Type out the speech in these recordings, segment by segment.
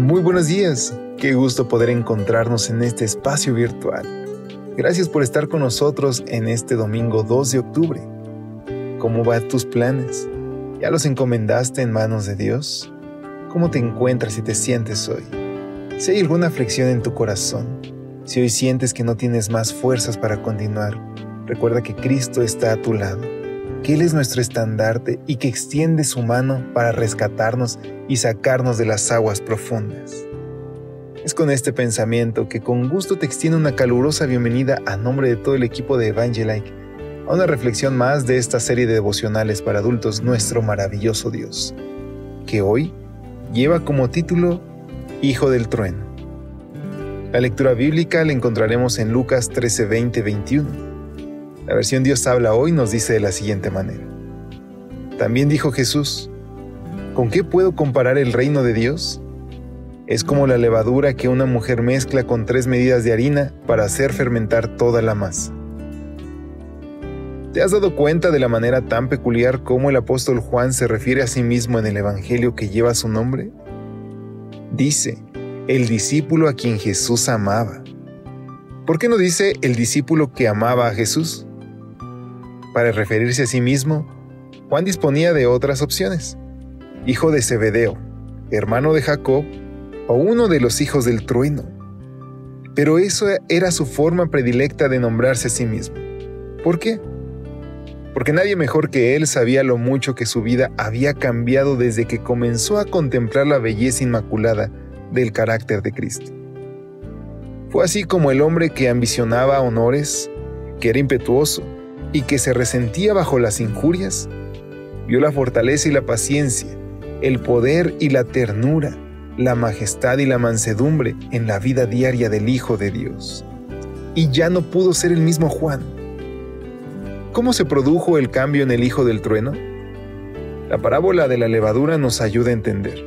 Muy buenos días, qué gusto poder encontrarnos en este espacio virtual. Gracias por estar con nosotros en este domingo 2 de octubre. ¿Cómo van tus planes? ¿Ya los encomendaste en manos de Dios? ¿Cómo te encuentras y te sientes hoy? Si hay alguna aflicción en tu corazón, si hoy sientes que no tienes más fuerzas para continuar, recuerda que Cristo está a tu lado, que Él es nuestro estandarte y que extiende su mano para rescatarnos y sacarnos de las aguas profundas. Es con este pensamiento que con gusto te extiendo una calurosa bienvenida a nombre de todo el equipo de Evangelike a una reflexión más de esta serie de devocionales para adultos Nuestro maravilloso Dios, que hoy lleva como título Hijo del Trueno. La lectura bíblica la encontraremos en Lucas 13, 20, 21. La versión Dios habla hoy nos dice de la siguiente manera. También dijo Jesús, ¿con qué puedo comparar el reino de Dios? Es como la levadura que una mujer mezcla con tres medidas de harina para hacer fermentar toda la masa. ¿Te has dado cuenta de la manera tan peculiar cómo el apóstol Juan se refiere a sí mismo en el Evangelio que lleva su nombre? Dice, el discípulo a quien Jesús amaba. ¿Por qué no dice el discípulo que amaba a Jesús? Para referirse a sí mismo, Juan disponía de otras opciones. Hijo de Zebedeo, hermano de Jacob o uno de los hijos del trueno. Pero eso era su forma predilecta de nombrarse a sí mismo. ¿Por qué? porque nadie mejor que él sabía lo mucho que su vida había cambiado desde que comenzó a contemplar la belleza inmaculada del carácter de Cristo. Fue así como el hombre que ambicionaba honores, que era impetuoso y que se resentía bajo las injurias, vio la fortaleza y la paciencia, el poder y la ternura, la majestad y la mansedumbre en la vida diaria del Hijo de Dios. Y ya no pudo ser el mismo Juan ¿Cómo se produjo el cambio en el hijo del trueno? La parábola de la levadura nos ayuda a entender.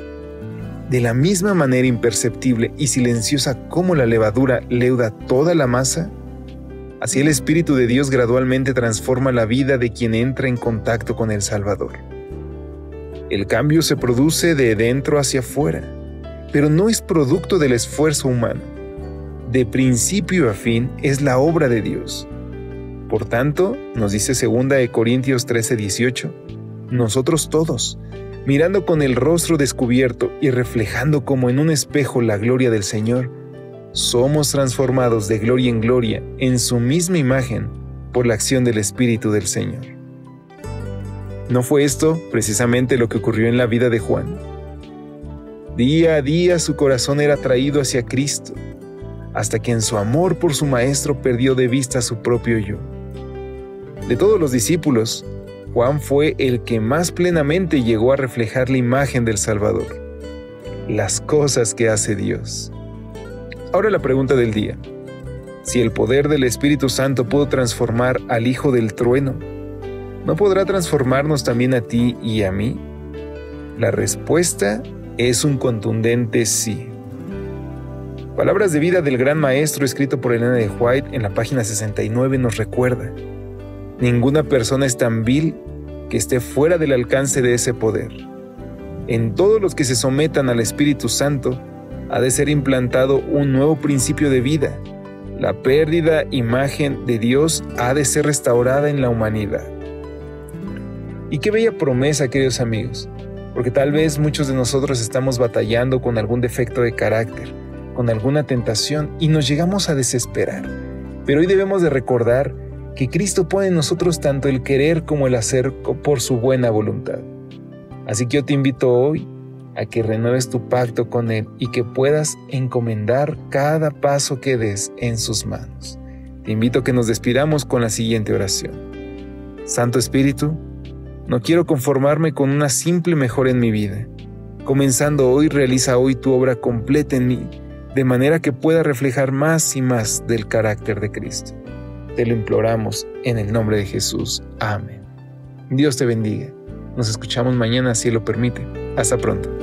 De la misma manera imperceptible y silenciosa como la levadura leuda toda la masa, así el Espíritu de Dios gradualmente transforma la vida de quien entra en contacto con el Salvador. El cambio se produce de dentro hacia afuera, pero no es producto del esfuerzo humano. De principio a fin es la obra de Dios por tanto, nos dice 2 de Corintios 13:18, nosotros todos, mirando con el rostro descubierto y reflejando como en un espejo la gloria del Señor, somos transformados de gloria en gloria en su misma imagen por la acción del Espíritu del Señor. ¿No fue esto precisamente lo que ocurrió en la vida de Juan? Día a día su corazón era traído hacia Cristo, hasta que en su amor por su Maestro perdió de vista su propio yo. De todos los discípulos, Juan fue el que más plenamente llegó a reflejar la imagen del Salvador, las cosas que hace Dios. Ahora la pregunta del día. Si el poder del Espíritu Santo pudo transformar al Hijo del Trueno, ¿no podrá transformarnos también a ti y a mí? La respuesta es un contundente sí. Palabras de vida del gran maestro escrito por Elena de White en la página 69 nos recuerda. Ninguna persona es tan vil que esté fuera del alcance de ese poder. En todos los que se sometan al Espíritu Santo, ha de ser implantado un nuevo principio de vida. La pérdida imagen de Dios ha de ser restaurada en la humanidad. Y qué bella promesa, queridos amigos, porque tal vez muchos de nosotros estamos batallando con algún defecto de carácter, con alguna tentación y nos llegamos a desesperar. Pero hoy debemos de recordar que Cristo pone en nosotros tanto el querer como el hacer por su buena voluntad. Así que yo te invito hoy a que renueves tu pacto con Él y que puedas encomendar cada paso que des en sus manos. Te invito a que nos despidamos con la siguiente oración. Santo Espíritu, No quiero conformarme con una simple mejora en mi vida. Comenzando hoy, realiza hoy tu obra completa en mí, de manera que pueda reflejar más y más del carácter de Cristo. Te lo imploramos en el nombre de Jesús. Amén. Dios te bendiga. Nos escuchamos mañana si lo permite. Hasta pronto.